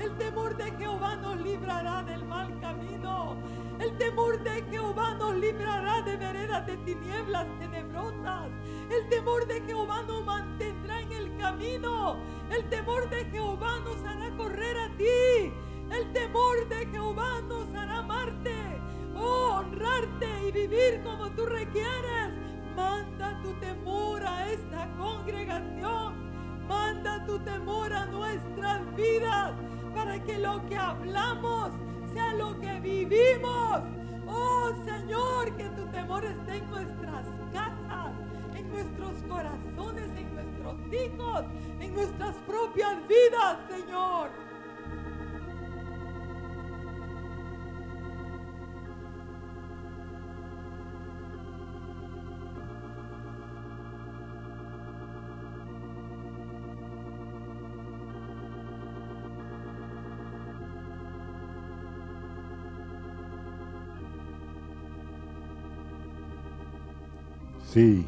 El temor de Jehová nos librará del mal camino. El temor de Jehová nos librará de veredas de tinieblas tenebrosas. El temor de Jehová nos mantendrá en el camino. El temor de Jehová nos hará correr a ti. El temor de Jehová nos hará amarte, oh, honrarte y vivir como tú requieres. Manda tu temor a esta congregación. Manda tu temor a nuestras vidas para que lo que hablamos sea lo que vivimos. Oh Señor, que tu temor esté en nuestras casas, en nuestros corazones, en nuestros hijos, en nuestras propias vidas, Señor. Sí,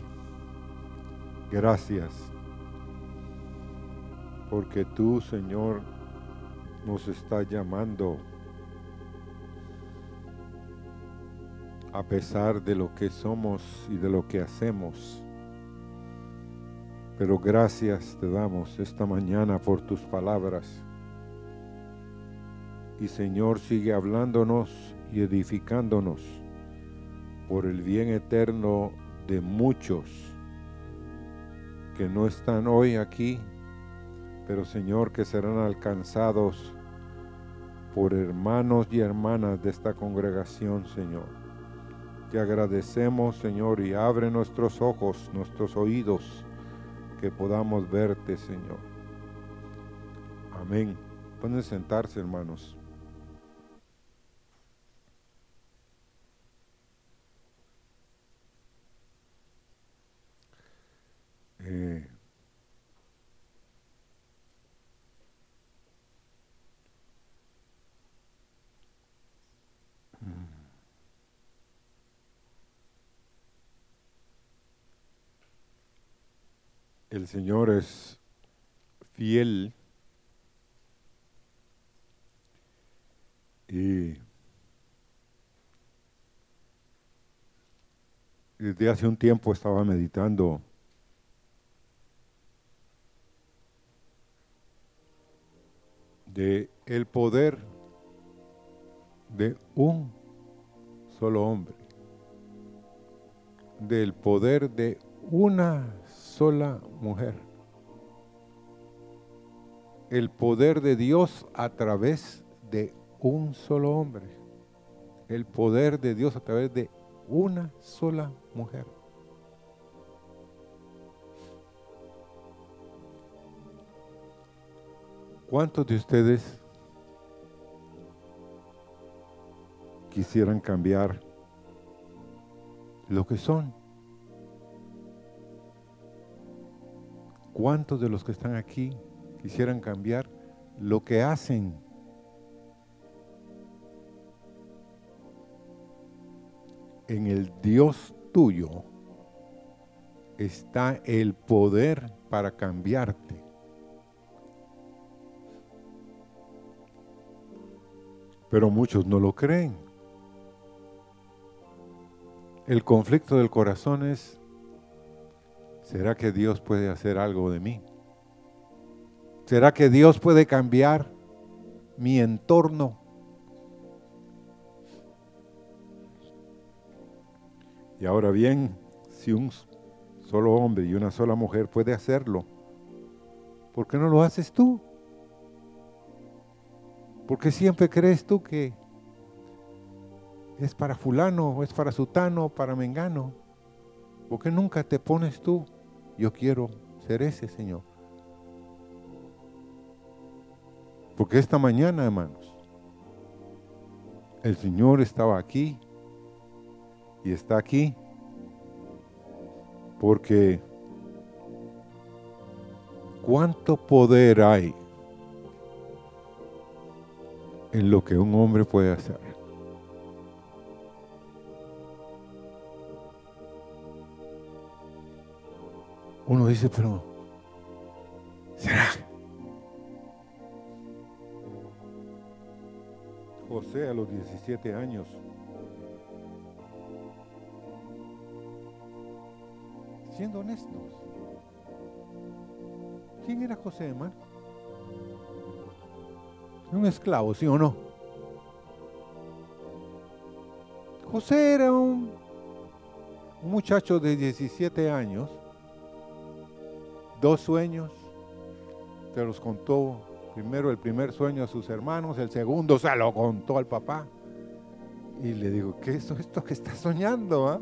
gracias. Porque tú, Señor, nos estás llamando a pesar de lo que somos y de lo que hacemos. Pero gracias te damos esta mañana por tus palabras. Y Señor sigue hablándonos y edificándonos por el bien eterno de muchos que no están hoy aquí, pero Señor que serán alcanzados por hermanos y hermanas de esta congregación, Señor. Te agradecemos, Señor, y abre nuestros ojos, nuestros oídos, que podamos verte, Señor. Amén. Pueden sentarse, hermanos. Eh, el Señor es fiel y desde hace un tiempo estaba meditando de el poder de un solo hombre, del poder de una sola mujer, el poder de Dios a través de un solo hombre, el poder de Dios a través de una sola mujer. ¿Cuántos de ustedes quisieran cambiar lo que son? ¿Cuántos de los que están aquí quisieran cambiar lo que hacen? En el Dios tuyo está el poder para cambiarte. Pero muchos no lo creen. El conflicto del corazón es, ¿será que Dios puede hacer algo de mí? ¿Será que Dios puede cambiar mi entorno? Y ahora bien, si un solo hombre y una sola mujer puede hacerlo, ¿por qué no lo haces tú? Porque siempre crees tú que es para fulano, es para sutano, para mengano. Porque nunca te pones tú, yo quiero ser ese Señor. Porque esta mañana, hermanos, el Señor estaba aquí y está aquí porque cuánto poder hay en lo que un hombre puede hacer. Uno dice, pero ¿será? José a los 17 años siendo honestos. ¿Quién era José de Marcos? Un esclavo, ¿sí o no? José era un, muchacho de 17 años, dos sueños, se los contó primero el primer sueño a sus hermanos, el segundo se lo contó al papá. Y le digo, ¿qué es esto que está soñando? Ah?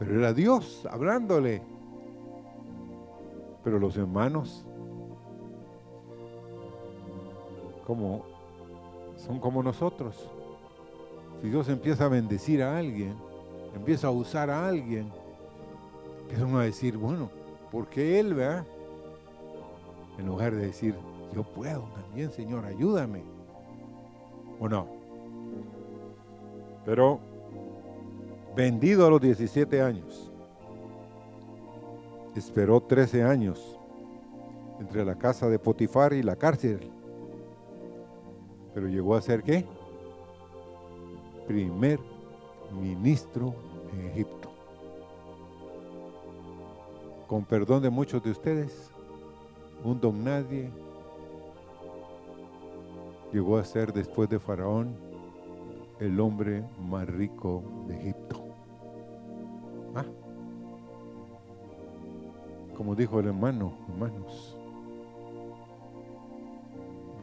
Pero era Dios hablándole. Pero los hermanos, son como nosotros. Si Dios empieza a bendecir a alguien, empieza a usar a alguien, empiezan a decir, bueno, ¿por qué él, verdad? en lugar de decir, yo puedo también, Señor, ayúdame. ¿O no? Pero vendido a los 17 años, esperó 13 años entre la casa de Potifar y la cárcel. Pero llegó a ser qué? Primer ministro en Egipto. Con perdón de muchos de ustedes, un don nadie, llegó a ser después de Faraón el hombre más rico de Egipto. Ah. Como dijo el hermano, hermanos,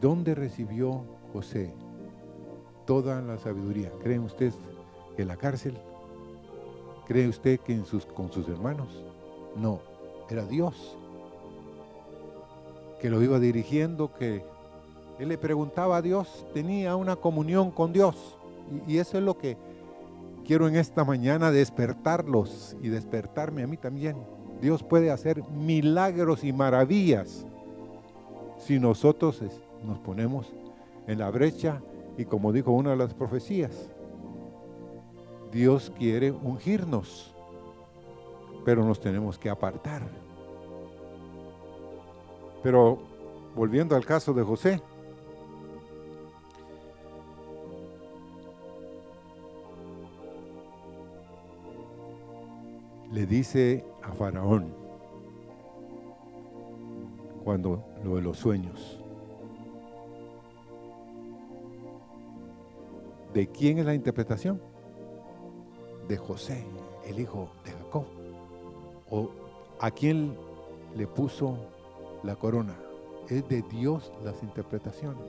¿dónde recibió José toda la sabiduría? ¿Creen ustedes que en la cárcel? ¿Cree usted que en sus, con sus hermanos? No, era Dios que lo iba dirigiendo, que él le preguntaba a Dios, tenía una comunión con Dios. Y, eso es lo que quiero en esta mañana despertarlos y despertarme a mí también. Dios puede hacer milagros y maravillas si nosotros nos ponemos en la brecha y como dijo una de las profecías, Dios quiere ungirnos, pero nos tenemos que apartar. Pero volviendo al caso de José, le dice a Faraón cuando lo de los sueños. ¿De quién es la interpretación? De José, el hijo de Jacob. ¿O a quién le puso la corona. Es de Dios las interpretaciones.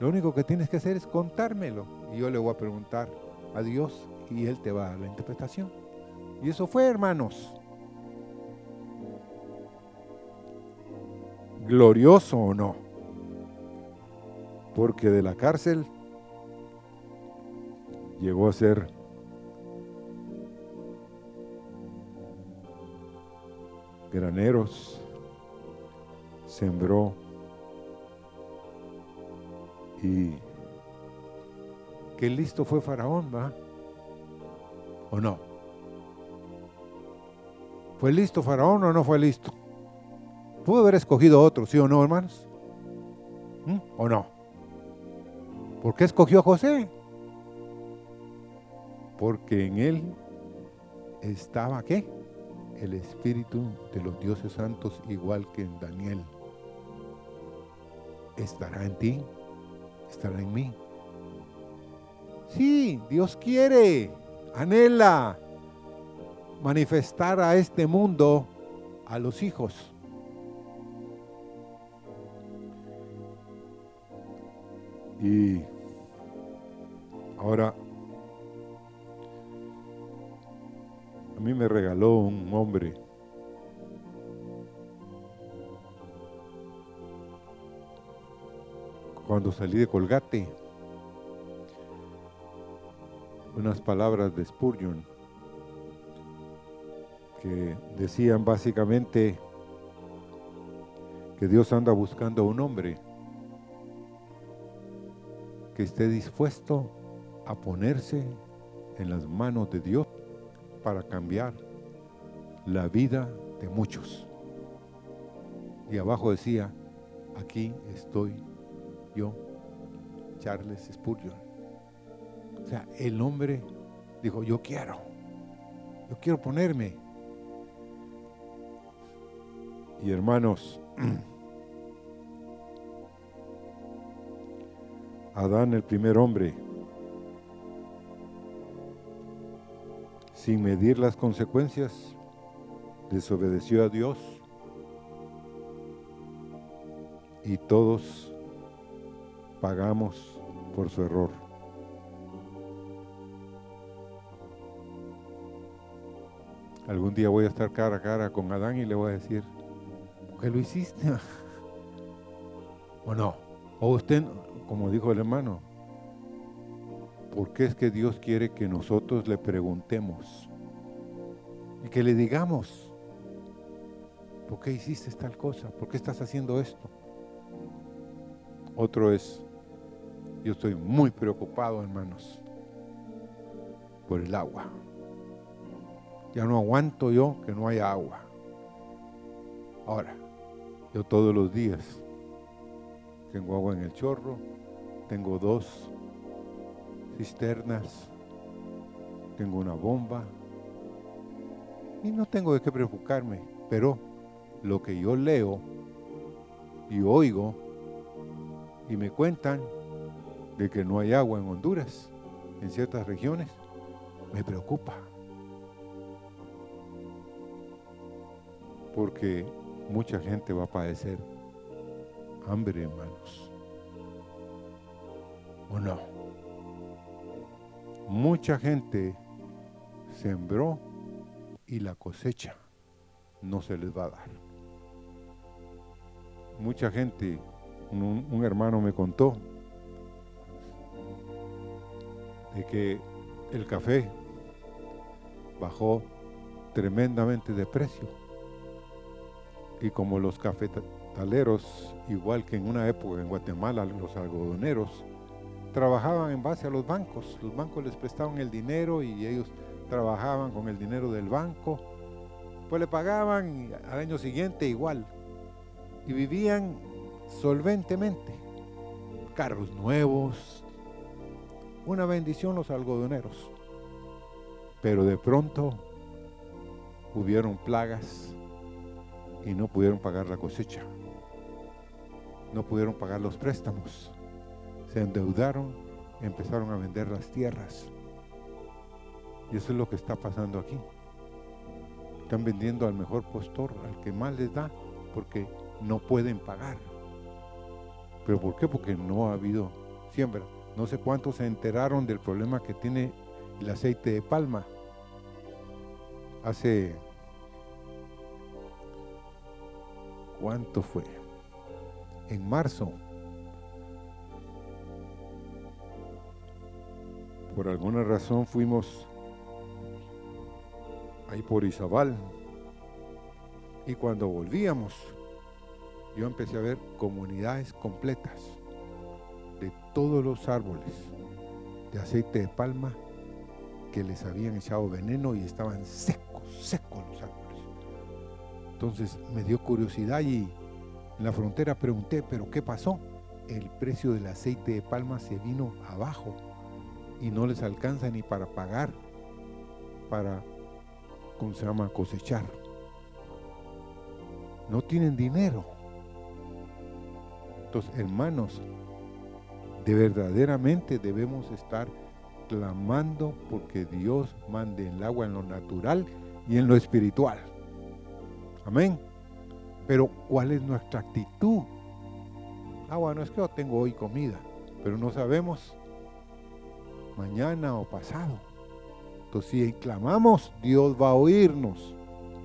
Lo único que tienes que hacer es contármelo. Y yo le voy a preguntar a Dios y Él te va a dar la interpretación. Y eso fue, hermanos. Glorioso o no. Porque de la cárcel llegó a ser graneros sembró y qué listo fue Faraón, ¿va? ¿O no? ¿Fue listo Faraón o no fue listo? Pudo haber escogido otro, ¿sí o no, hermanos? ¿Mm? ¿O no? ¿Por qué escogió a José? Porque en él estaba qué? El espíritu de los dioses santos igual que en Daniel estará en ti, estará en mí. Sí, Dios quiere, anhela manifestar a este mundo a los hijos. Y ahora, a mí me regaló un hombre. Cuando salí de Colgate, unas palabras de Spurgeon que decían básicamente que Dios anda buscando a un hombre que esté dispuesto a ponerse en las manos de Dios para cambiar la vida de muchos. Y abajo decía, aquí estoy yo Charles Spurgeon. O sea, el hombre dijo, yo quiero, yo quiero ponerme. Y hermanos, Adán, el primer hombre, sin medir las consecuencias, desobedeció a Dios y todos pagamos por su error. Algún día voy a estar cara a cara con Adán y le voy a decir, ¿por qué lo hiciste? ¿O no? O usted, como dijo el hermano, ¿por qué es que Dios quiere que nosotros le preguntemos? Y que le digamos, ¿por qué hiciste tal cosa? ¿Por qué estás haciendo esto? Otro es, yo estoy muy preocupado, hermanos, por el agua. Ya no aguanto yo que no haya agua. Ahora, yo todos los días tengo agua en el chorro, tengo dos cisternas, tengo una bomba y no tengo de qué preocuparme, pero lo que yo leo y oigo y me cuentan de que no hay agua en Honduras, en ciertas regiones, me preocupa. Porque mucha gente va a padecer hambre, hermanos. ¿O no? Mucha gente sembró y la cosecha no se les va a dar. Mucha gente un, hermano me contó de que el café bajó tremendamente de precio. Y como los cafetaleros, igual que en una época en Guatemala, los algodoneros, trabajaban en base a los bancos. Los bancos les prestaban el dinero y ellos trabajaban con el dinero del banco. Pues le pagaban al año siguiente igual. Y vivían solventemente. Carros nuevos, una bendición los algodoneros. Pero de pronto hubieron plagas y no pudieron pagar la cosecha. No pudieron pagar los préstamos. Se endeudaron, empezaron a vender las tierras. Y eso es lo que está pasando aquí. Están vendiendo al mejor postor, al que más les da, porque no pueden pagar. ¿Pero por qué? Porque no ha habido siembra. No sé cuántos se enteraron del problema que tiene el aceite de palma. Hace... ¿Cuánto fue? En marzo. Por alguna razón fuimos ahí por Izabal. Y cuando volvíamos, yo empecé a ver comunidades completas de todos los árboles de aceite de palma que les habían echado veneno y estaban secos, secos los árboles. Entonces me dio curiosidad y en la frontera pregunté, pero ¿qué pasó? El precio del aceite de palma se vino abajo y no les alcanza ni para pagar, para, ¿cómo se llama?, cosechar. No tienen dinero hermanos, de verdaderamente debemos estar clamando porque Dios mande el agua en lo natural y en lo espiritual. Amén. Pero ¿cuál es nuestra actitud? Ah, bueno, es que yo tengo hoy comida, pero no sabemos mañana o pasado. Entonces, si clamamos, Dios va a oírnos.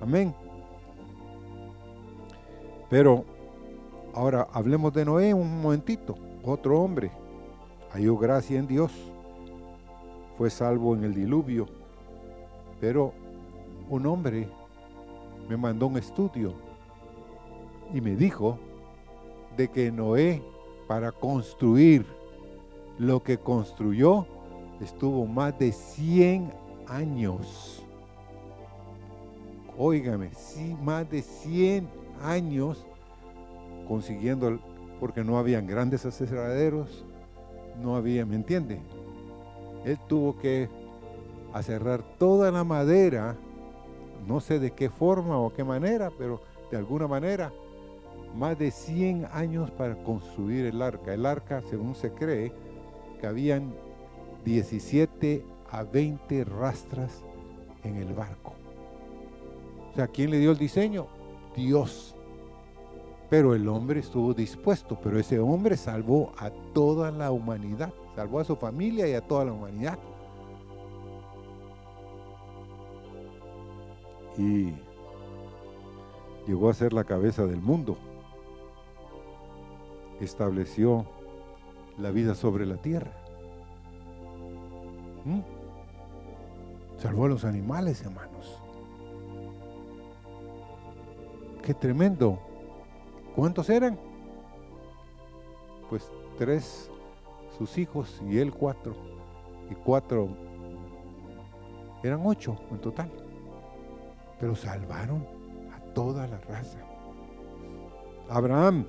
Amén. Pero Ahora hablemos de Noé un momentito. Otro hombre halló gracia en Dios. Fue salvo en el diluvio. Pero un hombre me mandó un estudio y me dijo de que Noé para construir lo que construyó estuvo más de 100 años. Óigame, sí, más de 100 años consiguiendo, porque no habían grandes aceraderos, no había, ¿me entiende? Él tuvo que aserrar toda la madera, no sé de qué forma o qué manera, pero de alguna manera, más de 100 años para construir el arca. El arca, según se cree, que habían 17 a 20 rastras en el barco. O sea, ¿quién le dio el diseño? Dios. Pero el hombre estuvo dispuesto, pero ese hombre salvó a toda la humanidad, salvó a su familia y a toda la humanidad. Y llegó a ser la cabeza del mundo. Estableció la vida sobre la tierra. ¿Mm? Salvó a los animales, hermanos. Qué tremendo. ¿Cuántos eran? Pues tres, sus hijos y él cuatro. Y cuatro, eran ocho en total. Pero salvaron a toda la raza. Abraham.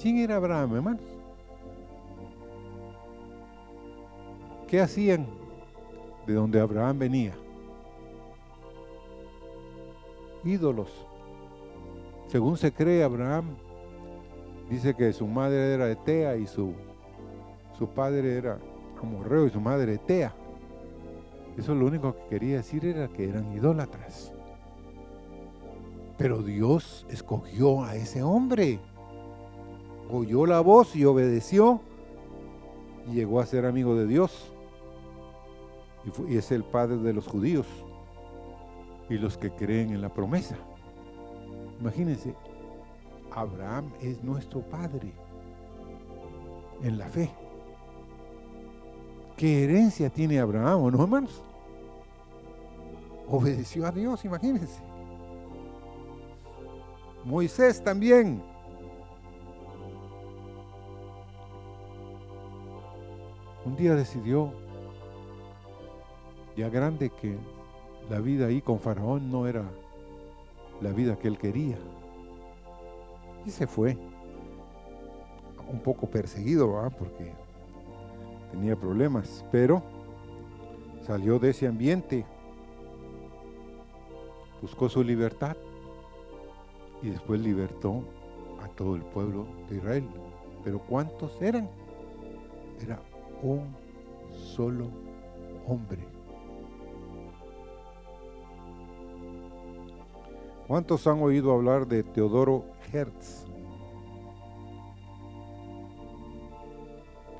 ¿Quién era Abraham, hermanos? ¿Qué hacían de donde Abraham venía? Ídolos. Según se cree, Abraham dice que su madre era Etea y su, su padre era Amorreo y su madre Etea. Eso lo único que quería decir era que eran idólatras. Pero Dios escogió a ese hombre. Oyó la voz y obedeció y llegó a ser amigo de Dios y, es el padre de los judíos y los que creen en la promesa. Imagínense, Abraham es nuestro padre en la fe. ¿Qué herencia tiene Abraham no, hermanos? Obedeció a Dios, imagínense. Moisés también. Un día decidió ya grande que la vida ahí con Faraón no era la vida que él quería. Y se fue, un poco perseguido, porque tenía problemas, pero salió de ese ambiente, buscó su libertad y después libertó a todo el pueblo de Israel. Pero ¿cuántos eran? Era un solo hombre. ¿Cuántos han oído hablar de Teodoro Hertz?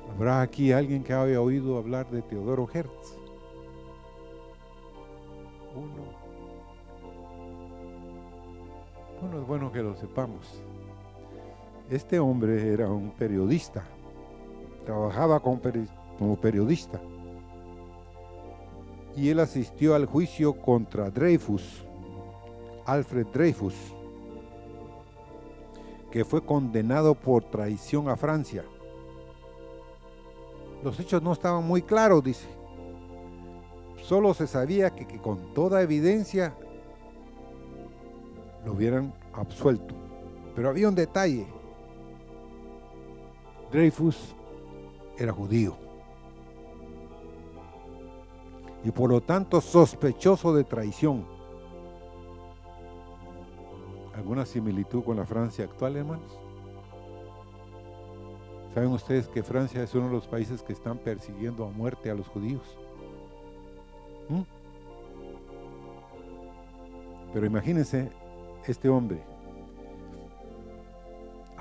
¿Habrá aquí alguien que haya oído hablar de Teodoro Hertz? Uno. Bueno, es bueno que lo sepamos. Este hombre era un periodista, trabajaba como periodista y él asistió al juicio contra Dreyfus Alfred Dreyfus, que fue condenado por traición a Francia. Los hechos no estaban muy claros, dice. Solo se sabía que, con toda evidencia lo hubieran absuelto. Pero había un detalle. Dreyfus era judío. Y por lo tanto sospechoso de traición. ¿Alguna similitud con la Francia actual, hermanos? ¿Saben ustedes que Francia es uno de los países que están persiguiendo a muerte a los judíos? ¿Mm? Pero imagínense este hombre,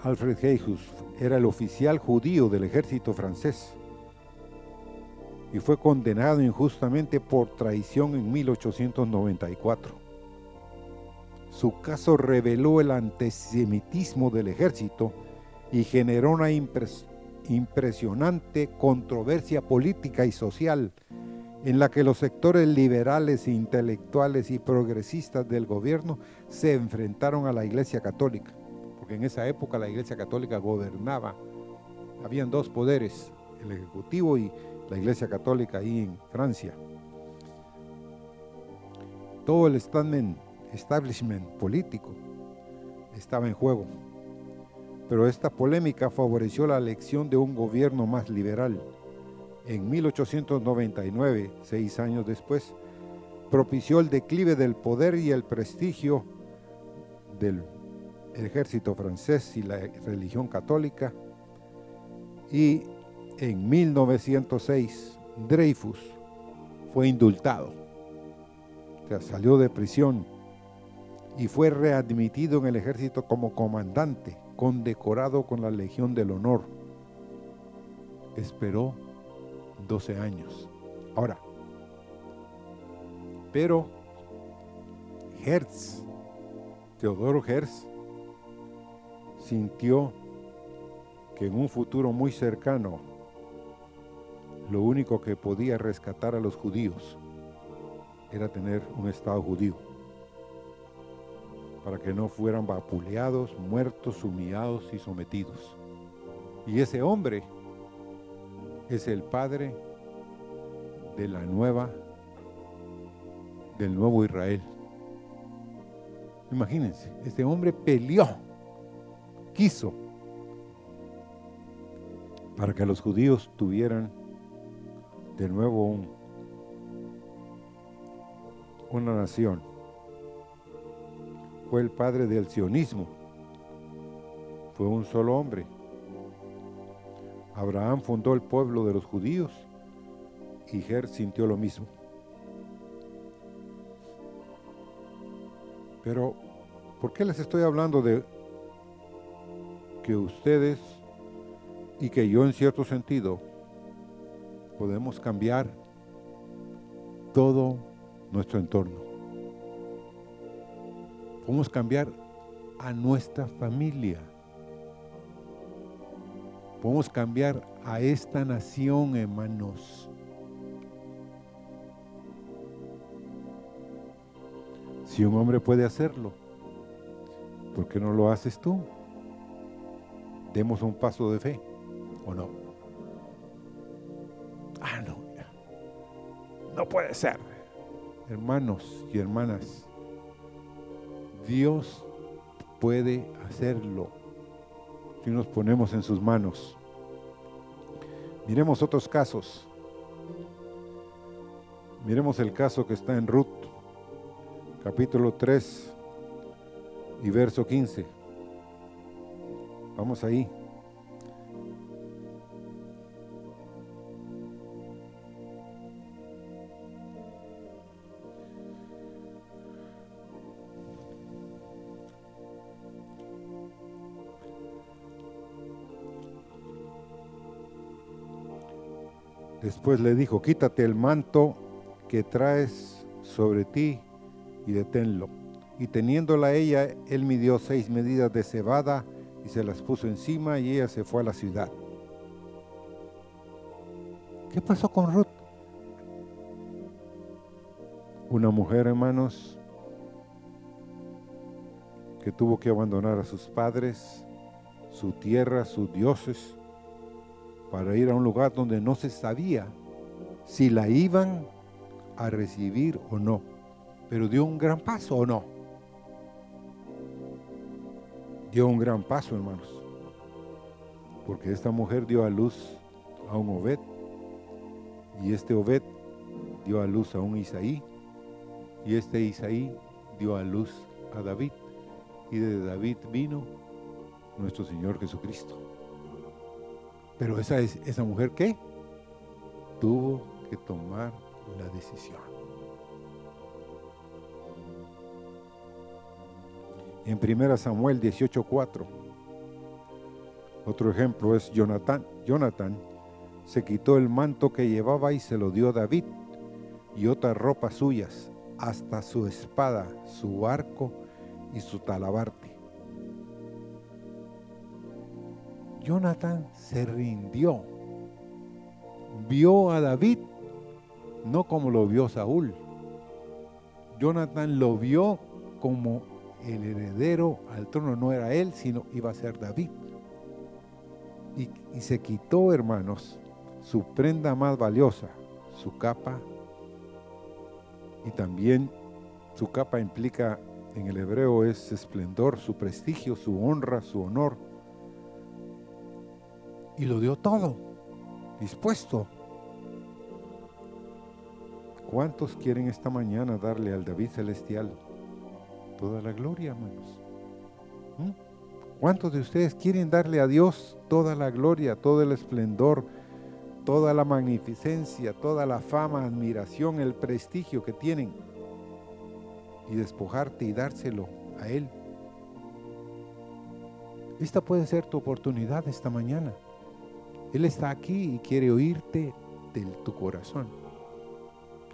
Alfred Heijus, era el oficial judío del ejército francés y fue condenado injustamente por traición en 1894. Su caso reveló el antisemitismo del ejército y generó una impresionante controversia política y social en la que los sectores liberales, intelectuales y progresistas del gobierno se enfrentaron a la Iglesia Católica, porque en esa época la Iglesia Católica gobernaba, habían dos poderes, el Ejecutivo y la Iglesia Católica ahí en Francia. Todo el establishment establishment político estaba en juego. pero esta polémica favoreció la elección de un gobierno más liberal. En 1899, seis años después, propició el declive del poder y el prestigio del ejército francés y la religión católica. Y en 1906, Dreyfus fue indultado, o sea, salió de prisión y fue readmitido en el ejército como comandante, condecorado con la Legión del Honor. Esperó 12 años. Ahora, pero Hertz, Teodoro Hertz, sintió que en un futuro muy cercano lo único que podía rescatar a los judíos era tener un Estado judío, para que no fueran vapuleados, muertos, humillados y sometidos. Y ese hombre es el padre de la nueva del nuevo Israel. Imagínense, este hombre peleó, quiso, para que los judíos tuvieran de nuevo una nación. Fue el padre del sionismo. Fue un solo hombre. Abraham fundó el pueblo de los judíos y Ger sintió lo mismo. Pero, ¿por qué les estoy hablando de que ustedes y que yo en cierto sentido podemos cambiar todo nuestro entorno? Podemos cambiar a nuestra familia. Podemos cambiar a esta nación, hermanos. Si un hombre puede hacerlo, ¿por qué no lo haces tú? Demos un paso de fe, ¿o no? Ah, no. No puede ser. Hermanos y hermanas, Dios puede hacerlo si nos ponemos en sus manos. Miremos otros casos. Miremos el caso que está en Ruth capítulo 3 y verso 15. Vamos ahí. Después le dijo, quítate el manto que traes sobre ti y deténlo. Y teniéndola ella, él midió seis medidas de cebada y se las puso encima y ella se fue a la ciudad. ¿Qué pasó con Ruth? Una mujer, hermanos, que tuvo que abandonar a sus padres, su tierra, sus dioses, para ir a un lugar donde no se sabía si la iban a recibir o no pero dio un gran paso o no. Dio un gran paso, hermanos. Porque esta mujer dio a luz a un Obed. Y este Obed dio a luz a un Isaí. Y este Isaí dio a luz a David. Y de David vino nuestro Señor Jesucristo. Pero esa, es, esa mujer qué? Tuvo que tomar la decisión. en 1 Samuel 18:4. Otro ejemplo es Jonatán. Jonathan se quitó el manto que llevaba y se lo dio a David y otras ropas suyas, hasta su espada, su arco y su talabarte. Jonathan se rindió. Vio a David no como lo vio Saúl. Jonathan lo vio como el heredero al trono no era él, sino iba a ser David. Y, se quitó, hermanos, su prenda más valiosa, su capa, y también su capa implica en el hebreo es esplendor, su prestigio, su honra, su honor. Y lo dio todo, dispuesto. ¿Cuántos quieren esta mañana darle al David celestial toda la gloria, hermanos? ¿Mm? ¿Cuántos de ustedes quieren darle a Dios toda la gloria, todo el esplendor, toda la magnificencia, toda la fama, admiración, el prestigio que tienen y despojarte y dárselo a Él? Esta puede ser tu oportunidad esta mañana. Él está aquí y quiere oírte de tu corazón.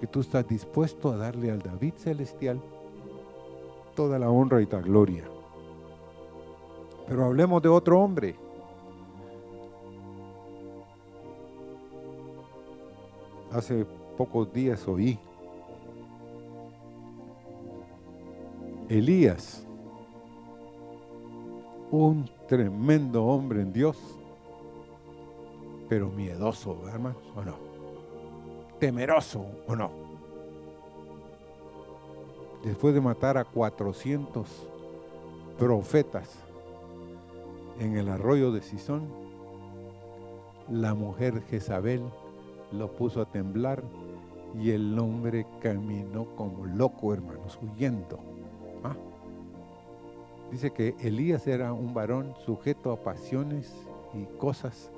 Que tú estás dispuesto a darle al David celestial toda la honra y la gloria. Pero hablemos de otro hombre. Hace pocos días oí Elías un tremendo hombre en Dios, pero miedoso, hermanos, ¿o no? Temeroso, ¿o no? Después de matar a 400 profetas en el arroyo de Sison, la mujer Jezabel lo puso a temblar y el hombre caminó como loco, hermanos, huyendo. Dice que Elías era un varón sujeto a pasiones y cosas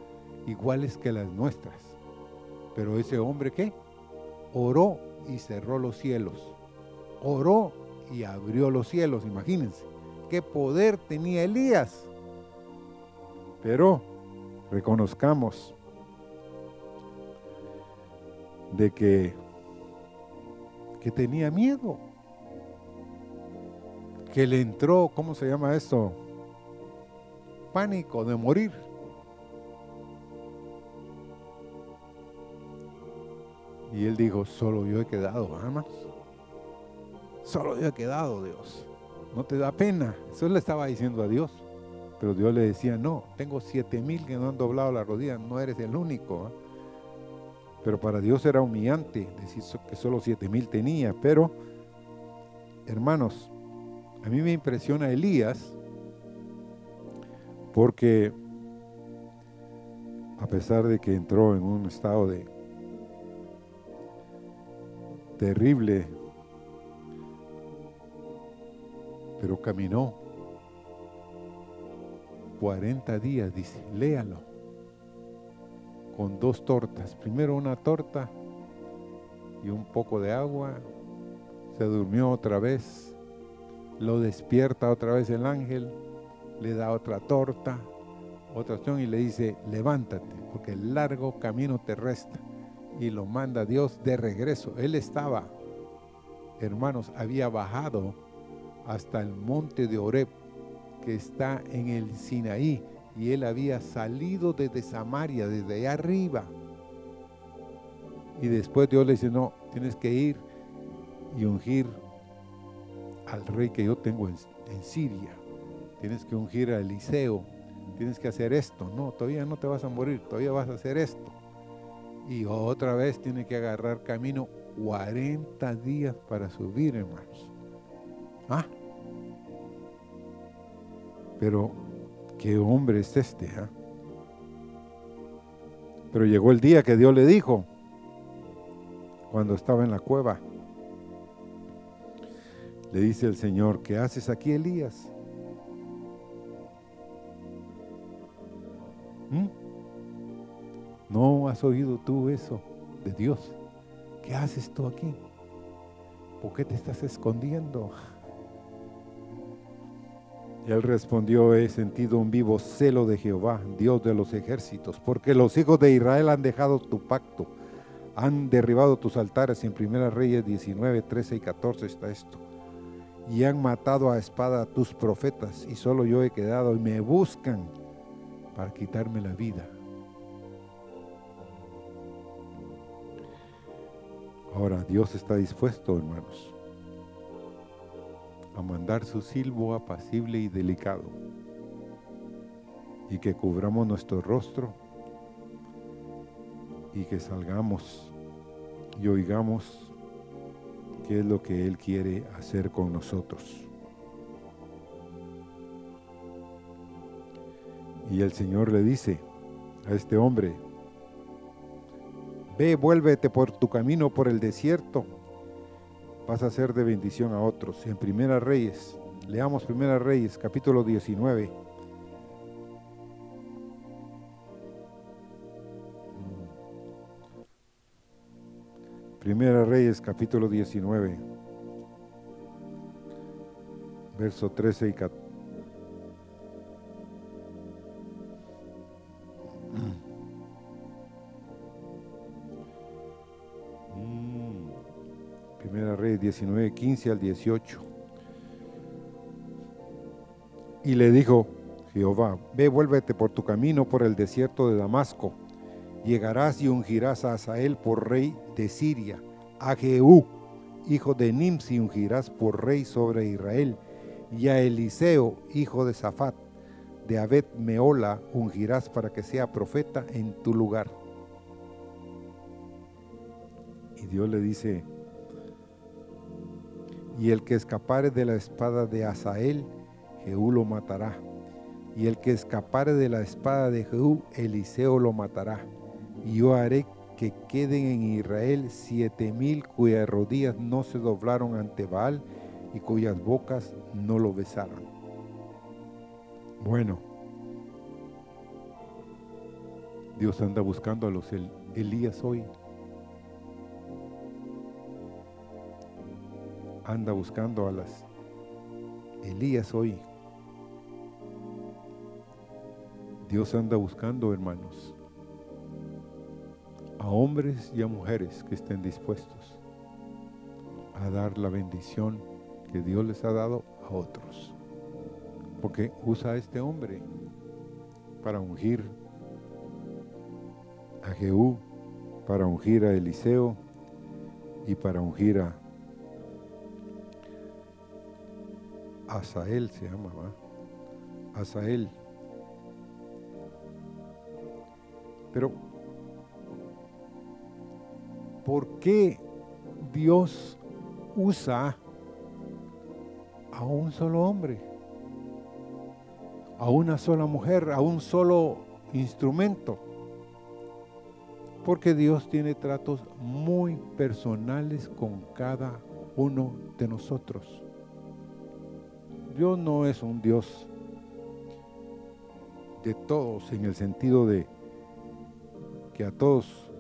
iguales que las nuestras. Pero ese hombre qué? Oró y cerró los cielos. Oró y abrió los cielos, imagínense. ¿Qué poder tenía Elías? Pero reconozcamos de que, que tenía miedo que le entró, ¿cómo se llama esto? Pánico de morir. Y él dijo, solo yo he quedado, hermanos. Solo yo he quedado, Dios. No te da pena. Eso le estaba diciendo a Dios. Pero Dios le decía, no, tengo siete mil que no han doblado la rodilla, no eres el único. ¿ah?". Pero para Dios era humillante decir que solo siete mil tenía. Pero, hermanos, a mí me impresiona Elías porque a pesar de que entró en un estado de terrible, pero caminó 40 días, dice, léalo, con dos tortas. Primero una torta y un poco de agua, se durmió otra vez, lo despierta otra vez el ángel, le da otra torta, otra acción y le dice, levántate, porque el largo camino te resta. Y lo manda Dios de regreso. Él estaba, hermanos, había bajado hasta el monte de Oreb, que está en el Sinaí, y él había salido desde Samaria, desde allá arriba. Y después Dios le dice, no, tienes que ir y ungir al rey que yo tengo en, Siria. Tienes que ungir a Eliseo. Tienes que hacer esto. No, todavía no te vas a morir. Todavía vas a hacer esto. Y otra vez tiene que agarrar camino 40 días para subir, hermanos. Ah. Pero, ¿qué hombre es este? Ah? Pero llegó el día que Dios le dijo, cuando estaba en la cueva, le dice el Señor, ¿qué haces aquí, Elías? ¿No has oído tú eso de Dios? ¿Qué haces tú aquí? ¿Por qué te estás escondiendo? Él respondió, he sentido un vivo celo de Jehová, Dios de los ejércitos, porque los hijos de Israel han dejado tu pacto, han derribado tus altares. En Primera Reyes 19, 13 y 14 está esto y han matado a espada a tus profetas y solo yo he quedado y me buscan para quitarme la vida. Ahora Dios está dispuesto, hermanos, a mandar su silbo apacible y delicado y que cubramos nuestro rostro y que salgamos y oigamos qué es lo que Él quiere hacer con nosotros. Y el Señor le dice, a este hombre, ve, vuélvete por tu camino por el desierto, vas a ser de bendición a otros. En Primera Reyes, leamos Primera Reyes, capítulo 19. Primera Reyes, capítulo 19, verso 13 y 14. 19, 15 al 18. Y le dijo Jehová, ve, vuélvete por tu camino por el desierto de Damasco. Llegarás y ungirás a Asael por rey de Siria, a Jehú, hijo de Nimsi, ungirás por rey sobre Israel, y a Eliseo, hijo de Safat, de Abed Meola, ungirás para que sea profeta en tu lugar. Y Dios le dice, y el que escapare de la espada de Asael, Jehú lo matará. Y el que escapare de la espada de Jehú, Eliseo lo matará. Y yo haré que queden en Israel siete mil cuyas rodillas no se doblaron ante Baal y cuyas bocas no lo besaron. Bueno, Dios anda buscando a los Elías hoy. Anda buscando a las Elías hoy. Dios anda buscando, hermanos, a hombres y a mujeres que estén dispuestos a dar la bendición que Dios les ha dado a otros. Porque usa a este hombre para ungir a Jehú, para ungir a Eliseo y para ungir a Asael se llama, Asael. Pero, ¿por qué Dios usa a un solo hombre? A una sola mujer, a un solo instrumento. Porque Dios tiene tratos muy personales con cada uno de nosotros. Dios no es un Dios de todos en el sentido de que a todos,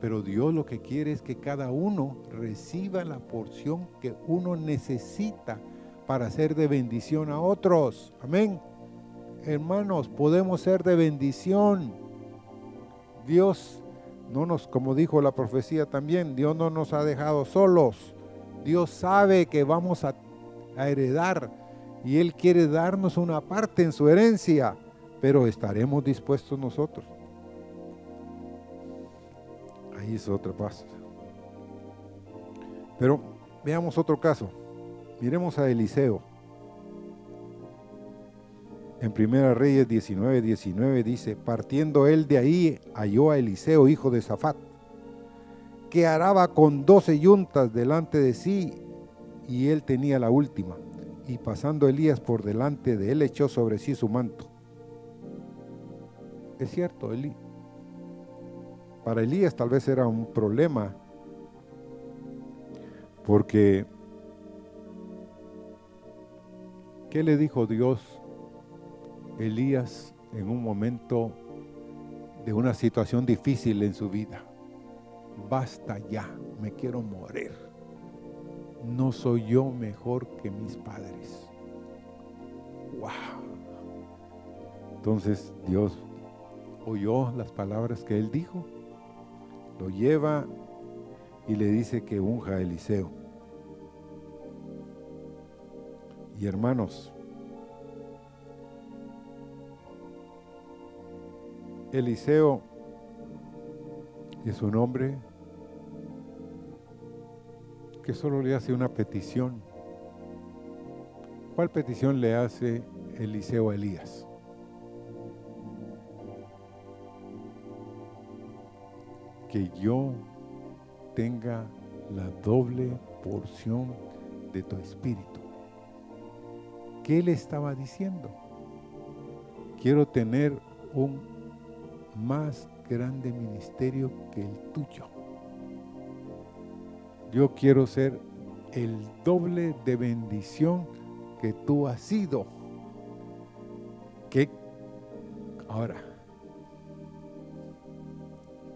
pero Dios lo que quiere es que cada uno reciba la porción que uno necesita para ser de bendición a otros. Amén. Hermanos, podemos ser de bendición. Dios no nos, como dijo la profecía también, Dios no nos ha dejado solos. Dios sabe que vamos a, a heredar y Él quiere darnos una parte en su herencia, pero estaremos dispuestos nosotros. Ahí es otra paso. Pero veamos otro caso. Miremos a Eliseo. En Primera Reyes 19, 19 dice, partiendo él de ahí, halló a Eliseo, hijo de Zafat, que araba con doce yuntas delante de sí, y él tenía la última y pasando Elías por delante de él echó sobre sí su manto. Es cierto, Elí. Para Elías tal vez era un problema, porque ¿qué le dijo Dios Elías en un momento de una situación difícil en su vida? Basta ya, me quiero morir no soy yo mejor que mis padres. ¡Wow! Entonces Dios oyó las palabras que él dijo, lo lleva y le dice que unja a Eliseo. Y hermanos, Eliseo es un hombre que solo le hace una petición. ¿Cuál petición le hace Eliseo a Elías? Que yo tenga la doble porción de tu espíritu. ¿Qué le estaba diciendo? Quiero tener un más grande ministerio que el tuyo. Yo quiero ser el doble de bendición que tú has sido. ¿Qué? Ahora,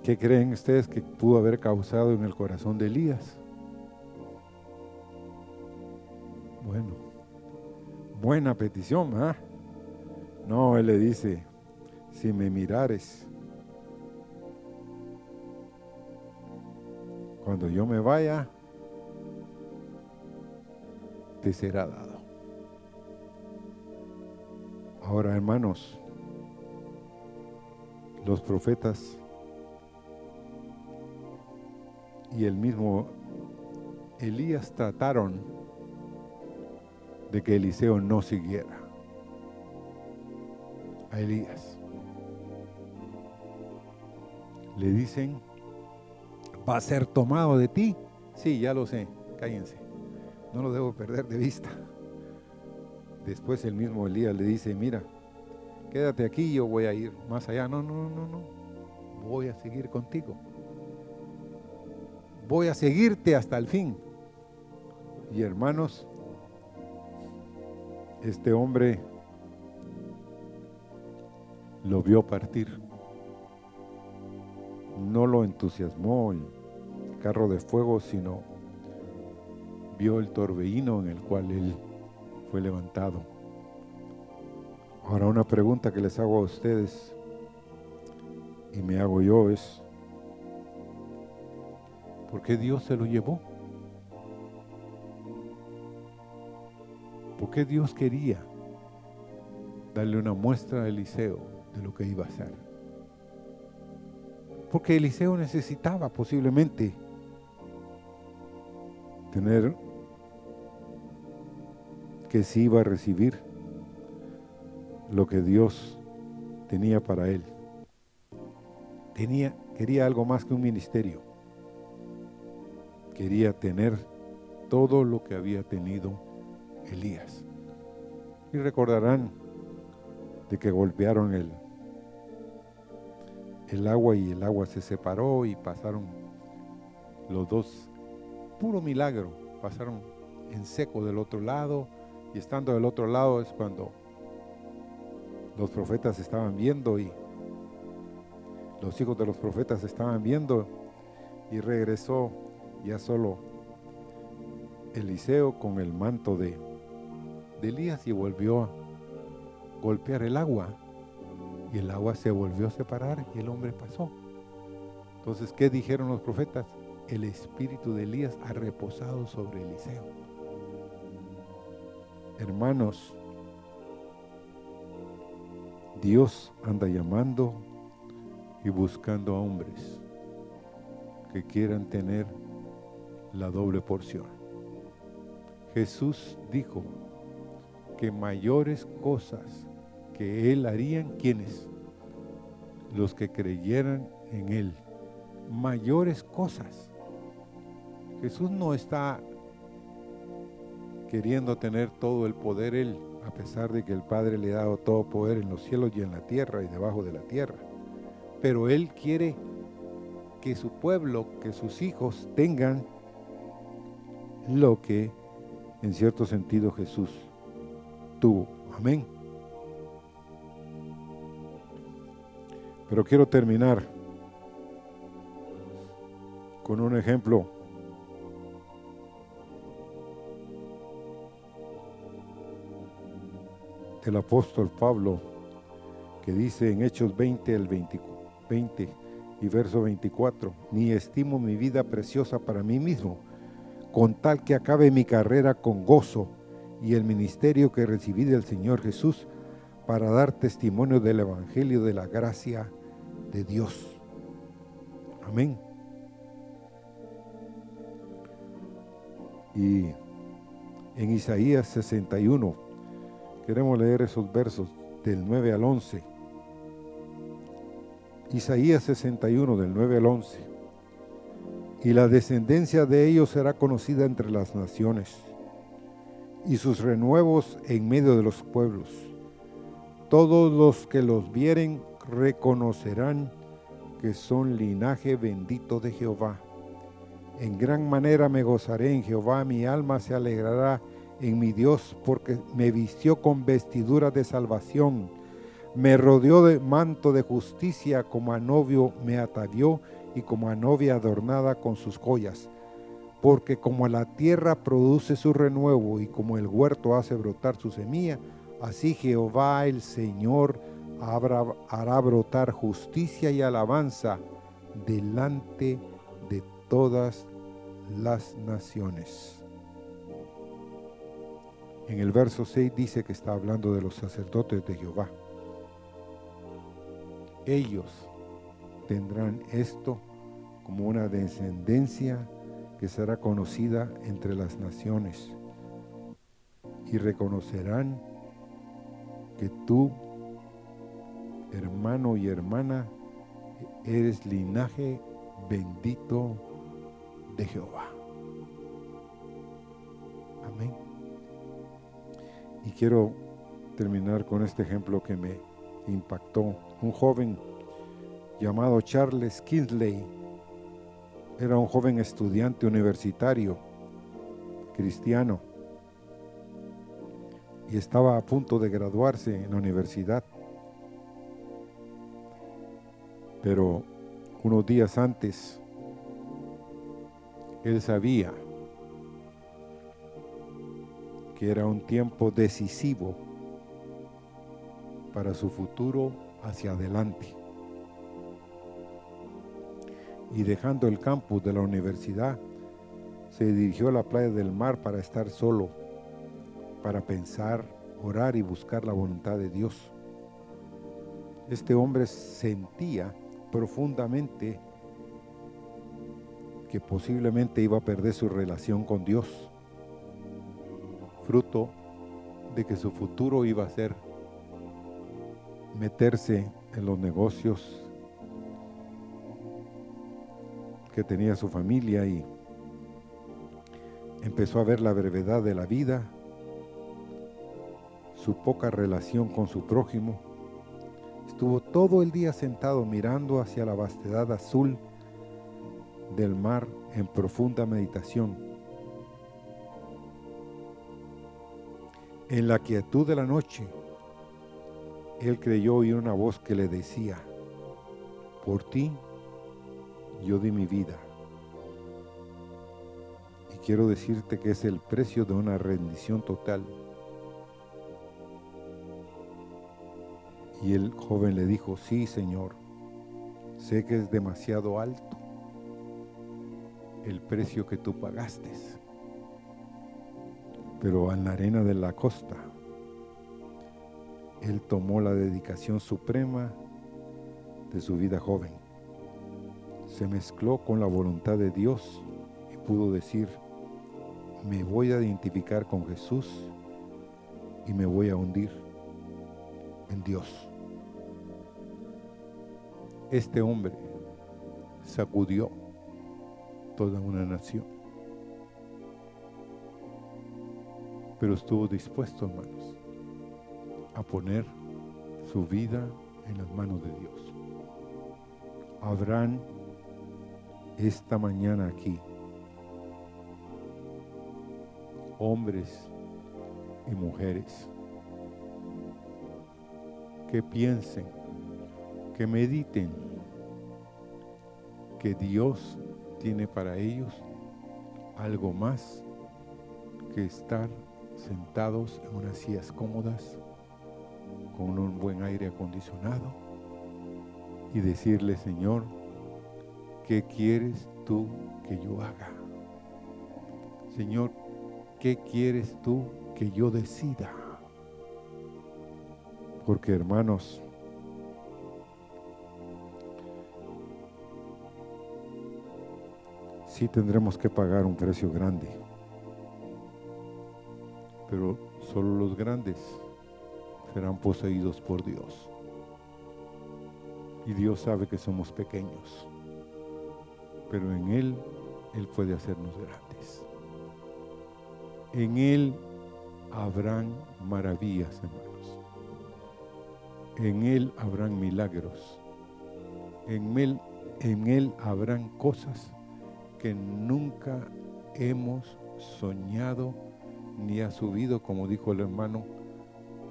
¿qué creen ustedes que pudo haber causado en el corazón de Elías? Bueno, buena petición, ¿ah? No, él le dice, si me mirares, cuando yo me vaya, te será dado. Ahora, hermanos, los profetas y el mismo Elías trataron de que Eliseo no siguiera a Elías. Le dicen, va a ser tomado de ti. Sí, ya lo sé, cállense. No lo debo perder de vista. Después el mismo Elías le dice, mira, quédate aquí, yo voy a ir más allá. No, no, no, no. Voy a seguir contigo. Voy a seguirte hasta el fin. Y hermanos, este hombre lo vio partir. No lo entusiasmó el carro de fuego, sino vio el torbellino en el cual él fue levantado. Ahora una pregunta que les hago a ustedes y me hago yo es, ¿por qué Dios se lo llevó? ¿Por qué Dios quería darle una muestra a Eliseo de lo que iba a hacer. Porque Eliseo necesitaba posiblemente tener que si iba a recibir lo que Dios tenía para él. Tenía, quería algo más que un ministerio. Quería tener todo lo que había tenido Elías. Y recordarán de que golpearon el, el agua y el agua se separó y pasaron los dos, puro milagro, pasaron en seco del otro lado y estando del otro lado es cuando los profetas estaban viendo y los hijos de los profetas estaban viendo y regresó ya solo Eliseo con el manto de, de Elías y volvió a golpear el agua y el agua se volvió a separar y el hombre pasó. Entonces, ¿qué dijeron los profetas? El espíritu de Elías ha reposado sobre Eliseo. Hermanos, Dios anda llamando y buscando a hombres que quieran tener la doble porción. Jesús dijo que mayores cosas que Él harían quienes? Los que creyeran en Él. Mayores cosas. Jesús no está queriendo tener todo el poder Él, a pesar de que el Padre le ha dado todo poder en los cielos y en la tierra y debajo de la tierra. Pero Él quiere que su pueblo, que sus hijos tengan lo que en cierto sentido Jesús tuvo. Amén. Pero quiero terminar con un ejemplo. Del apóstol Pablo que dice en Hechos 20, el 20, 20 y verso 24, ni estimo mi vida preciosa para mí mismo, con tal que acabe mi carrera con gozo y el ministerio que recibí del Señor Jesús para dar testimonio del Evangelio de la gracia de Dios. Amén. Y en Isaías 61, queremos leer esos versos del 9 al 11. Isaías 61, del 9 al 11. Y la descendencia de ellos será conocida entre las naciones, y sus renuevos en medio de los pueblos. Todos los que los vieren reconocerán que son linaje bendito de Jehová. En gran manera me gozaré en Jehová, mi alma se alegrará en mi Dios, porque me vistió con vestiduras de salvación, me rodeó de manto de justicia, como a novio me atavió y como a novia adornada con sus joyas. Porque como la tierra produce su renuevo y como el huerto hace brotar su semilla, así Jehová el Señor hará brotar justicia y alabanza delante de todas las naciones. En el verso 6 dice que está hablando de los sacerdotes de Jehová. Ellos tendrán esto como una descendencia que será conocida entre las naciones y reconocerán que tú, hermano y hermana, eres linaje bendito de Jehová. Amén. Y quiero terminar con este ejemplo que me impactó. Un joven llamado Charles Kingsley era un joven estudiante universitario cristiano y estaba a punto de graduarse en la universidad. Pero unos días antes, él sabía que era un tiempo decisivo para su futuro hacia adelante. Y dejando el campus de la universidad, se dirigió a la playa del mar para estar solo, para pensar, orar y buscar la voluntad de Dios. Este hombre sentía profundamente que posiblemente iba a perder su relación con Dios fruto de que su futuro iba a ser meterse en los negocios que tenía su familia y empezó a ver la brevedad de la vida, su poca relación con su prójimo. Todo el día sentado mirando hacia la vastedad azul del mar en profunda meditación En la quietud de la noche, él creyó oír una voz que le decía, por ti yo di mi vida. Y quiero decirte que es el precio de una rendición total. Y el joven le dijo, sí, Señor, sé que es demasiado alto el precio que tú pagaste pero en la arena de la costa, él tomó la dedicación suprema de su vida joven. Se mezcló con la voluntad de Dios y pudo decir, me voy a identificar con Jesús y me voy a hundir en Dios. Este hombre sacudió toda una nación. pero estuvo dispuesto, hermanos, a poner su vida en las manos de Dios. Habrán esta mañana aquí hombres y mujeres que piensen, que mediten que Dios tiene para ellos algo más que estar sentados en unas sillas cómodas, con un buen aire acondicionado, y decirle, Señor, ¿qué quieres tú que yo haga? Señor, ¿qué quieres tú que yo decida? Porque hermanos, tendremos que pagar un precio grande pero solo los grandes serán poseídos por Dios. Y Dios sabe que somos pequeños, pero en Él, Él puede hacernos grandes. En Él habrán maravillas, hermanos. en Él habrán milagros. En Él, en Él habrán cosas que nunca hemos soñado ni ha subido, como dijo el hermano,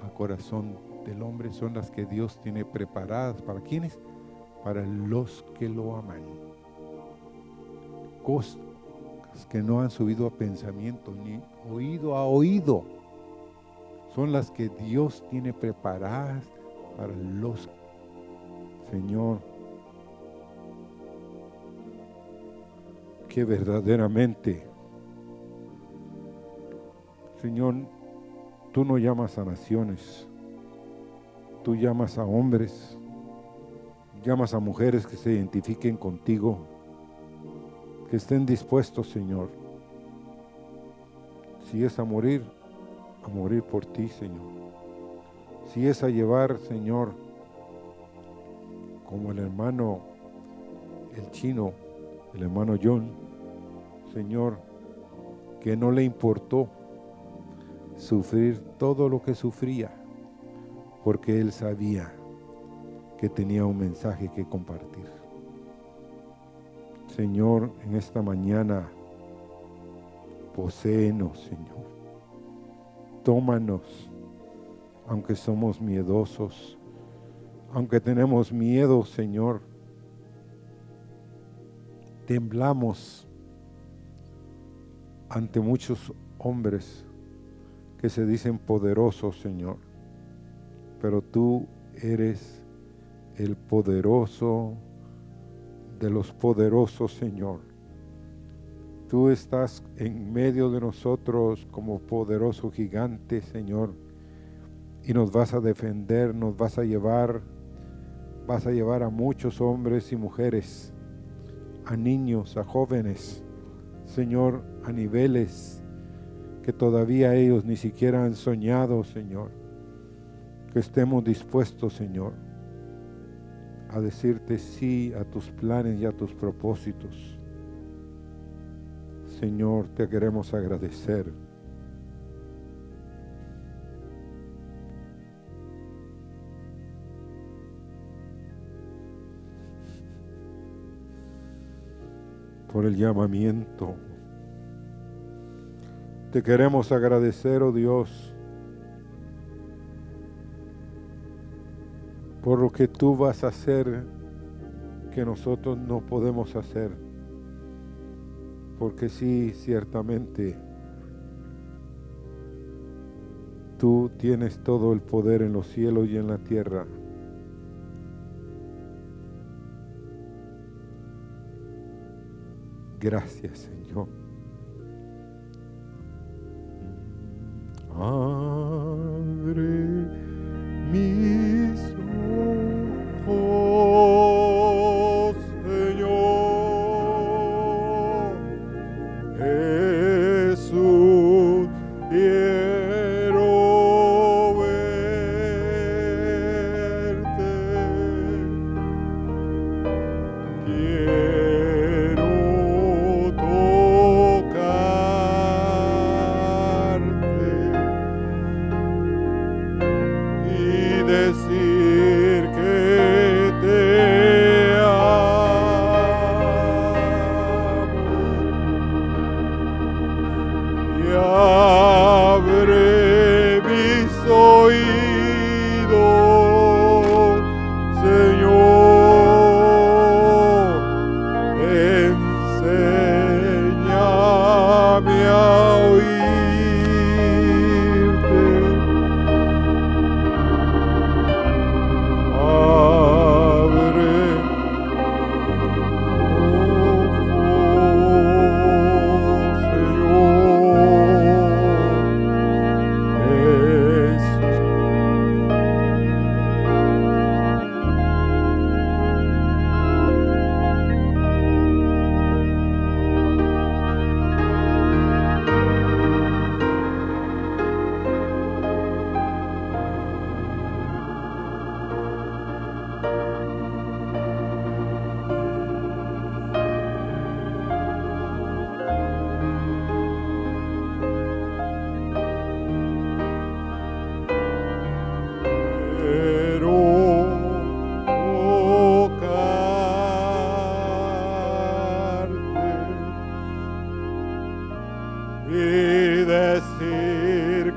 a corazón del hombre. Son las que Dios tiene preparadas. ¿Para quienes? Para los que lo aman. Cosas que no han subido a pensamiento ni oído a oído. Son las que Dios tiene preparadas para los Señor que verdaderamente Señor tú no llamas a naciones tú llamas a hombres llamas a mujeres que se identifiquen contigo que estén dispuestos Señor. Si es a morir a morir por ti Señor. Si es a llevar, Señor, como el hermano, el chino, el hermano John, Señor, que no le importó sufrir todo lo que sufría, porque él sabía que tenía un mensaje que compartir. Señor, en esta mañana, poséenos, Señor. Tómanos aunque somos miedosos, aunque tenemos miedo, Señor, temblamos ante muchos hombres que se dicen poderosos, Señor, pero tú eres el poderoso de los poderosos, Señor. Tú estás en medio de nosotros como poderoso gigante, Señor. Y nos vas a defender, nos vas a llevar, vas a llevar a muchos hombres y mujeres, a niños, a jóvenes, Señor, a niveles que todavía ellos ni siquiera han soñado, Señor. Que estemos dispuestos, Señor, a decirte sí a tus planes y a tus propósitos. Señor, te queremos agradecer. Por el llamamiento. Te queremos agradecer, oh Dios, por lo que tú vas a hacer que nosotros no podemos hacer. Porque sí, ciertamente, tú tienes todo el poder en los cielos y en la tierra. Gracias, Señor. Abre mis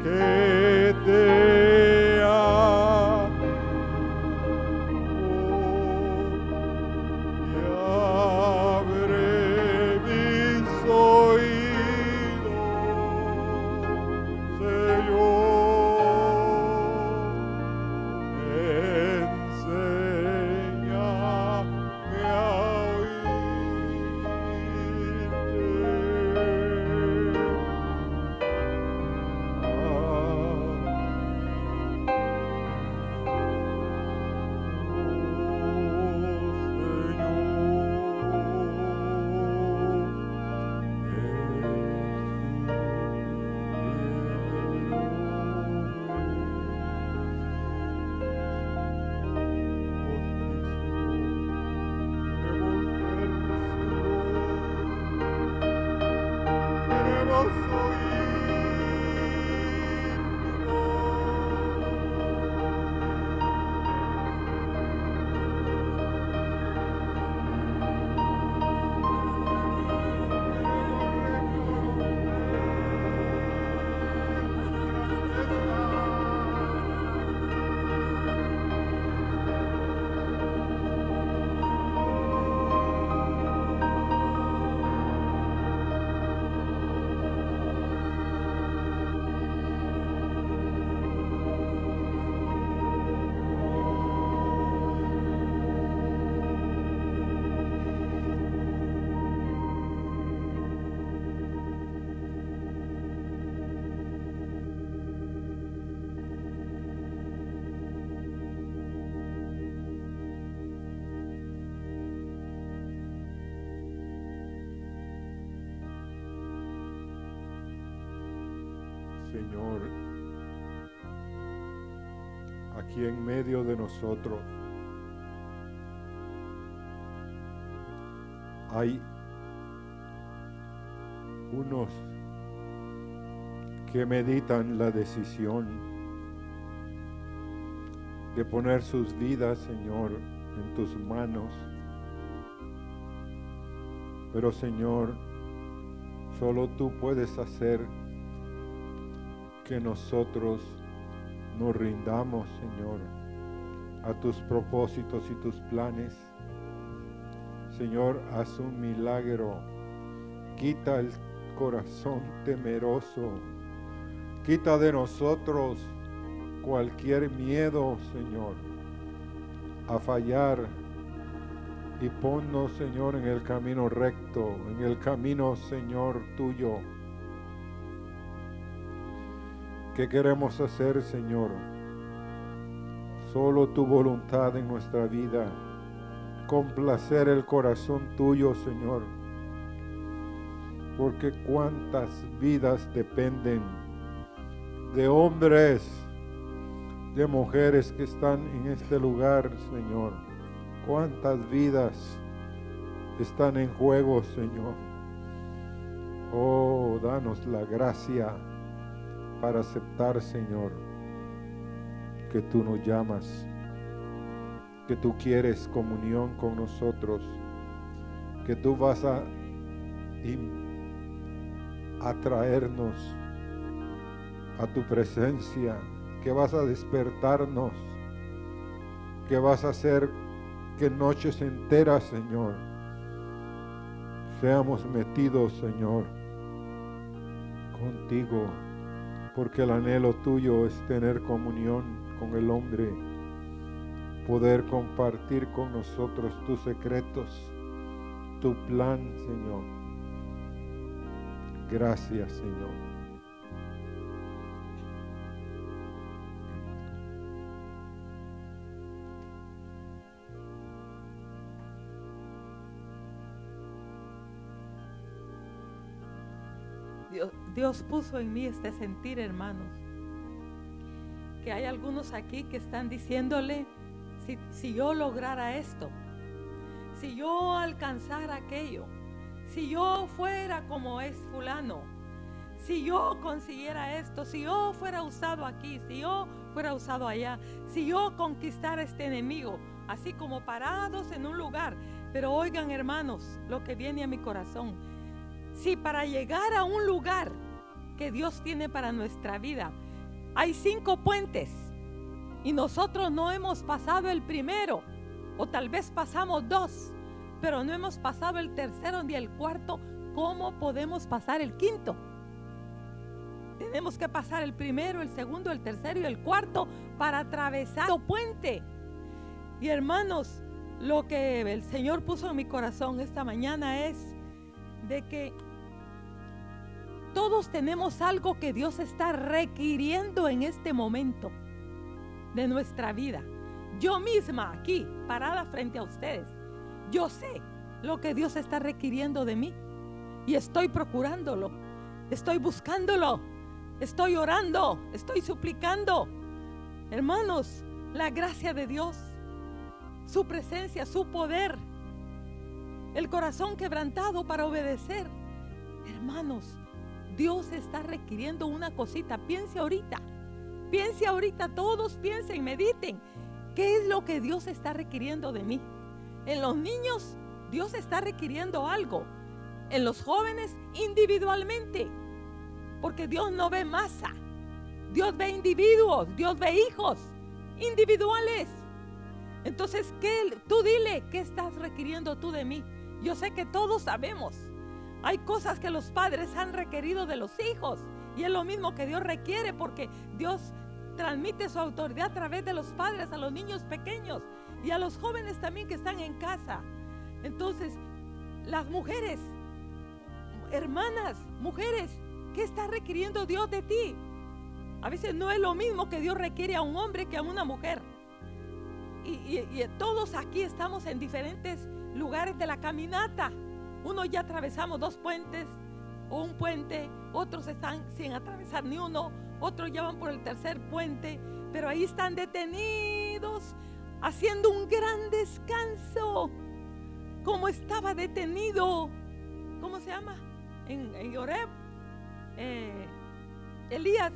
que te Señor, aquí en medio de nosotros. Hay unos que meditan la decisión de poner sus vidas, Señor, en tus manos. Pero Señor, solo tú puedes hacer que nosotros nos rindamos, Señor, a tus propósitos y tus planes. Señor, haz un milagro. Quita el corazón temeroso. Quita de nosotros cualquier miedo, Señor, a fallar. Y ponnos, Señor, en el camino recto, en el camino, Señor, tuyo. ¿Qué queremos hacer, Señor? Solo tu voluntad en nuestra vida. Complacer el corazón tuyo, Señor. Porque cuántas vidas dependen de hombres, de mujeres que están en este lugar, Señor. Cuántas vidas están en juego, Señor. Oh, danos la gracia para aceptar, Señor, que tú nos llamas, que tú quieres comunión con nosotros, que tú vas a atraernos a tu presencia, que vas a despertarnos, que vas a hacer que noches enteras, Señor, seamos metidos, Señor, contigo, porque el anhelo tuyo es tener comunión con el hombre, poder compartir con nosotros tus secretos, tu plan, Señor. Gracias, Señor. Dios, puso en mí este sentir, hermanos. Que hay algunos aquí que están diciéndole, si, si yo lograra esto, si yo alcanzara aquello, si yo fuera como es fulano, si yo consiguiera esto, si yo fuera usado aquí, si yo fuera usado allá, si yo conquistara este enemigo, así como parados en un lugar. Pero oigan hermanos, lo que viene a mi corazón, si para llegar a un lugar que Dios tiene para nuestra vida hay cinco puentes y nosotros no hemos pasado el primero, o tal vez pasamos dos, pero no hemos pasado el tercero ni el cuarto, ¿cómo podemos pasar el quinto? Tenemos que pasar el primero, el segundo, el tercero y el cuarto para atravesar el puente. Y hermanos, lo que el Señor puso en mi corazón esta mañana es de que todos tenemos algo que Dios está requiriendo en este momento de nuestra vida. Yo misma aquí, parada frente a ustedes, yo sé lo que Dios está requiriendo de mí y estoy procurándolo, estoy buscándolo, estoy orando, estoy suplicando. Hermanos, la gracia de Dios, su presencia, su poder, el corazón quebrantado para obedecer. Hermanos, Dios está requiriendo una cosita. Piense ahorita. Piense ahorita. Todos piensen, mediten. ¿Qué es lo que Dios está requiriendo de mí? En los niños, Dios está requiriendo algo. En los jóvenes, individualmente. Porque Dios no ve masa. Dios ve individuos. Dios ve hijos individuales. Entonces, ¿qué? Tú dile, ¿qué estás requiriendo tú de mí? Yo sé que todos sabemos. Hay cosas que los padres han requerido de los hijos y es lo mismo que Dios requiere porque Dios transmite su autoridad a través de los padres a los niños pequeños y a los jóvenes también que están en casa. Entonces, las mujeres, hermanas, mujeres, ¿qué está requiriendo Dios de ti? A veces no es lo mismo que Dios requiere a un hombre que a una mujer. Y, y todos aquí estamos en diferentes lugares de la caminata. Uno ya atravesamos dos puentes o un puente, otros están sin atravesar ni uno, otros ya van por el tercer puente, pero ahí están detenidos, haciendo un gran descanso, como estaba detenido, ¿cómo se llama? En, en Oreb, eh, Elías.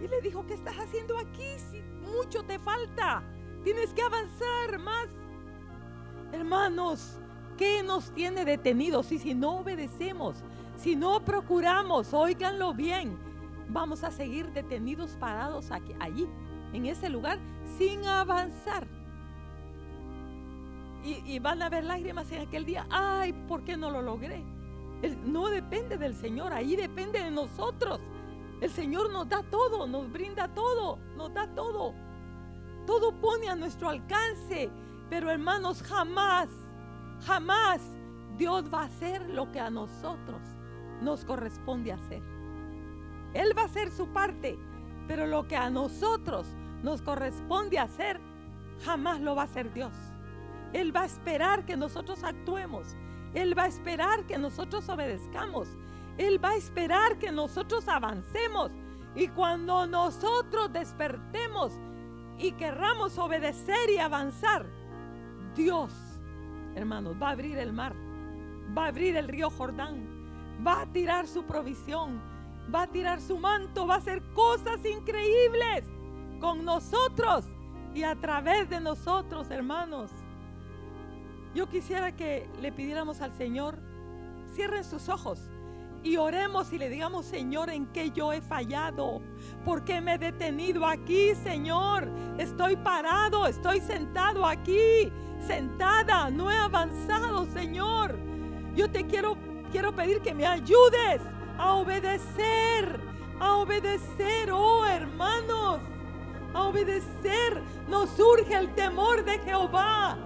Y le dijo, ¿qué estás haciendo aquí? Mucho te falta, tienes que avanzar más. Hermanos, ¿qué nos tiene detenidos? Y si no obedecemos, si no procuramos, oíganlo bien, vamos a seguir detenidos, parados aquí, allí, en ese lugar, sin avanzar. Y, van a haber lágrimas en aquel día. Ay, ¿por qué no lo logré? no depende del Señor, ahí depende de nosotros. El Señor nos da todo, nos brinda todo, nos da todo. Todo pone a nuestro alcance. Pero hermanos, jamás, jamás Dios va a hacer lo que a nosotros nos corresponde hacer. Él va a hacer su parte, pero lo que a nosotros nos corresponde hacer, jamás lo va a hacer Dios. Él va a esperar que nosotros actuemos. Él va a esperar que nosotros obedezcamos. Él va a esperar que nosotros avancemos. Y cuando nosotros despertemos y querramos obedecer y avanzar, Dios, hermanos, va a abrir el mar, va a abrir el río Jordán, va a tirar su provisión, va a tirar su manto, va a hacer cosas increíbles con nosotros y a través de nosotros, hermanos. Yo quisiera que le pidiéramos al Señor, cierren sus ojos y oremos y le digamos, Señor, en qué yo he fallado, por qué me he detenido aquí, Señor. Estoy parado, estoy sentado aquí, sentada, no he avanzado, Señor. Yo te quiero quiero pedir que me ayudes a obedecer, a obedecer, oh hermanos, a obedecer. Nos surge el temor de Jehová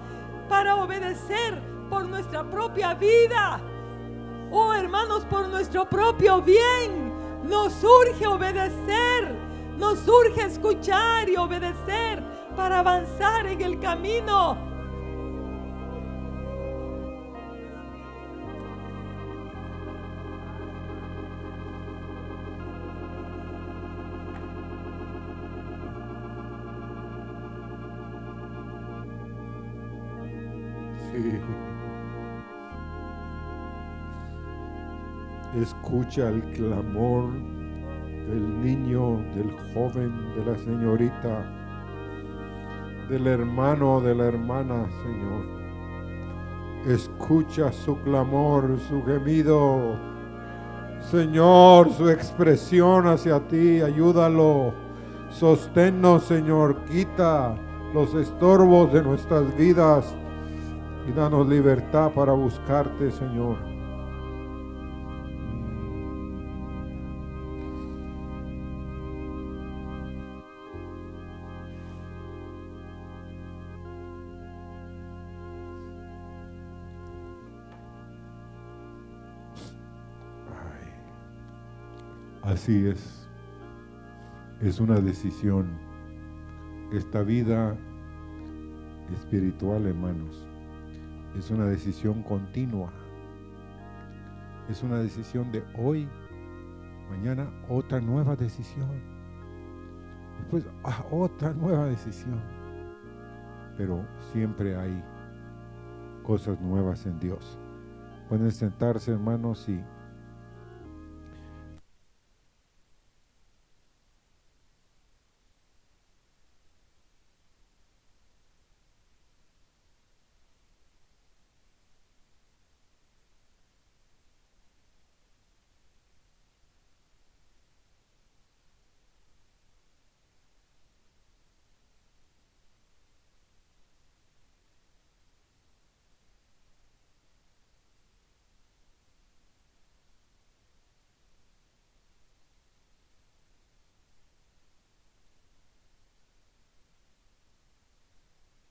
para obedecer por nuestra propia vida. Oh hermanos, por nuestro propio bien. Nos surge obedecer. Nos surge escuchar y obedecer para avanzar en el camino Escucha el clamor del niño, del joven, de la señorita, del hermano, de la hermana, Señor. Escucha su clamor, su gemido. Señor, su expresión hacia ti, ayúdalo. Sosténnos, Señor, quita los estorbos de nuestras vidas y danos libertad para buscarte, Señor. Así es. Es una decisión. Esta vida espiritual, hermanos, es una decisión continua. Es una decisión de hoy, mañana otra nueva decisión. Después ah, otra nueva decisión. Pero siempre hay cosas nuevas en Dios. Pueden sentarse hermanos y